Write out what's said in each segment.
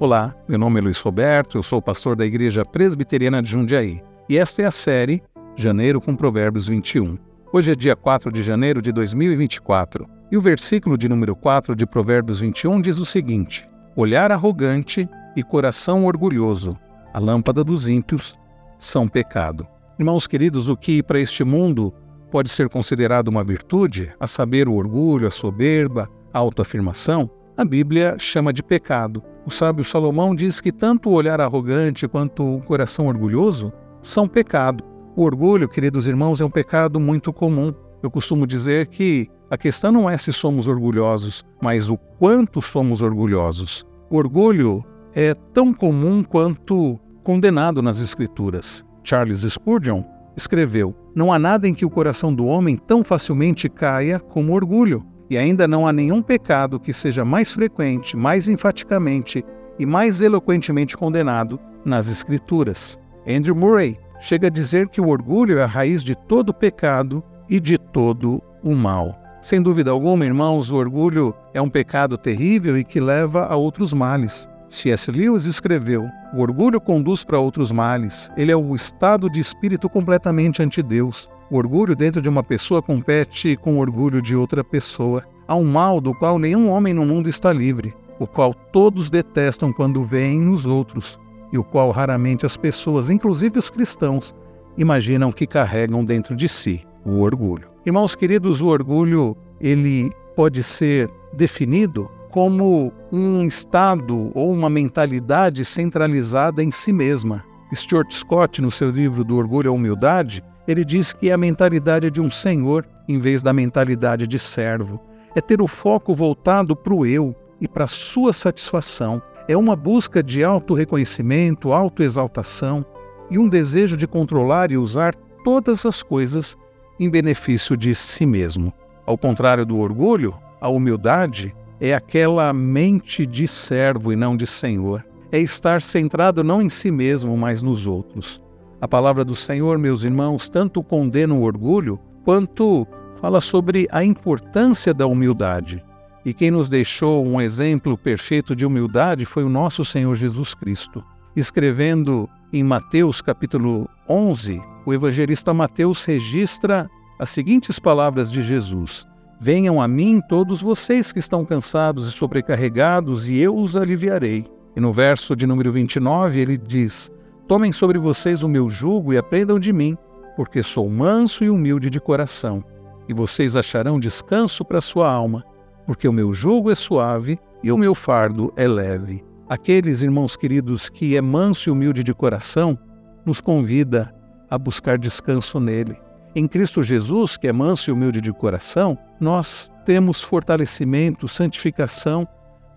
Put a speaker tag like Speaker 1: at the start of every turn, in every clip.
Speaker 1: Olá, meu nome é Luiz Roberto, eu sou pastor da Igreja Presbiteriana de Jundiaí e esta é a série Janeiro com Provérbios 21. Hoje é dia 4 de janeiro de 2024 e o versículo de número 4 de Provérbios 21 diz o seguinte: Olhar arrogante e coração orgulhoso, a lâmpada dos ímpios, são pecado. Irmãos queridos, o que para este mundo pode ser considerado uma virtude, a saber, o orgulho, a soberba, a autoafirmação, a Bíblia chama de pecado. O sábio Salomão diz que tanto o olhar arrogante quanto o coração orgulhoso são pecado. O orgulho, queridos irmãos, é um pecado muito comum. Eu costumo dizer que a questão não é se somos orgulhosos, mas o quanto somos orgulhosos. O orgulho é tão comum quanto condenado nas Escrituras. Charles Spurgeon escreveu: Não há nada em que o coração do homem tão facilmente caia como orgulho. E ainda não há nenhum pecado que seja mais frequente, mais enfaticamente e mais eloquentemente condenado nas Escrituras. Andrew Murray chega a dizer que o orgulho é a raiz de todo pecado e de todo o mal. Sem dúvida alguma, irmãos, o orgulho é um pecado terrível e que leva a outros males. C.S. Lewis escreveu: O orgulho conduz para outros males. Ele é o estado de espírito completamente anti Deus. O orgulho dentro de uma pessoa compete com o orgulho de outra pessoa. Há um mal do qual nenhum homem no mundo está livre, o qual todos detestam quando veem nos outros, e o qual raramente as pessoas, inclusive os cristãos, imaginam que carregam dentro de si, o orgulho. Irmãos queridos, o orgulho, ele pode ser definido como um estado ou uma mentalidade centralizada em si mesma. Stuart Scott, no seu livro Do Orgulho à Humildade, ele diz que é a mentalidade de um senhor em vez da mentalidade de servo. É ter o foco voltado para o eu e para a sua satisfação. É uma busca de auto-reconhecimento, auto-exaltação e um desejo de controlar e usar todas as coisas em benefício de si mesmo. Ao contrário do orgulho, a humildade é aquela mente de servo e não de senhor. É estar centrado não em si mesmo, mas nos outros. A palavra do Senhor, meus irmãos, tanto condena o orgulho, quanto fala sobre a importância da humildade. E quem nos deixou um exemplo perfeito de humildade foi o nosso Senhor Jesus Cristo. Escrevendo em Mateus capítulo 11, o evangelista Mateus registra as seguintes palavras de Jesus: Venham a mim todos vocês que estão cansados e sobrecarregados, e eu os aliviarei. E no verso de número 29 ele diz: Tomem sobre vocês o meu jugo e aprendam de mim, porque sou manso e humilde de coração, e vocês acharão descanso para sua alma, porque o meu jugo é suave e o meu fardo é leve. Aqueles irmãos queridos que é manso e humilde de coração, nos convida a buscar descanso nele. Em Cristo Jesus, que é manso e humilde de coração, nós temos fortalecimento, santificação,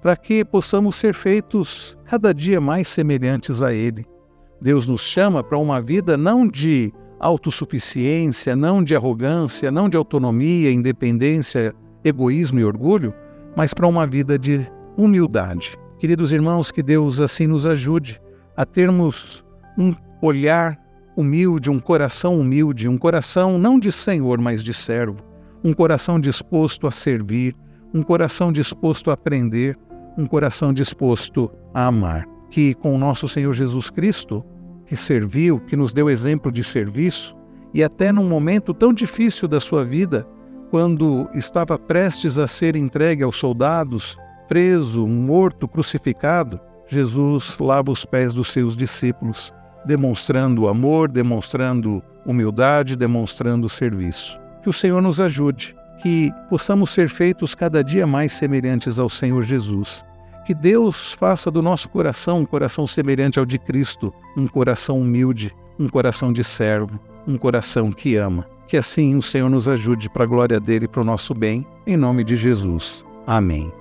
Speaker 1: para que possamos ser feitos cada dia mais semelhantes a Ele. Deus nos chama para uma vida não de autossuficiência, não de arrogância, não de autonomia, independência, egoísmo e orgulho, mas para uma vida de humildade. Queridos irmãos, que Deus assim nos ajude a termos um olhar humilde, um coração humilde, um coração não de senhor, mas de servo, um coração disposto a servir, um coração disposto a aprender, um coração disposto a amar que com o nosso Senhor Jesus Cristo, que serviu, que nos deu exemplo de serviço, e até num momento tão difícil da sua vida, quando estava prestes a ser entregue aos soldados, preso, morto, crucificado, Jesus lava os pés dos seus discípulos, demonstrando amor, demonstrando humildade, demonstrando serviço. Que o Senhor nos ajude, que possamos ser feitos cada dia mais semelhantes ao Senhor Jesus que Deus faça do nosso coração um coração semelhante ao de Cristo, um coração humilde, um coração de servo, um coração que ama. Que assim o Senhor nos ajude para a glória dele e para o nosso bem, em nome de Jesus. Amém.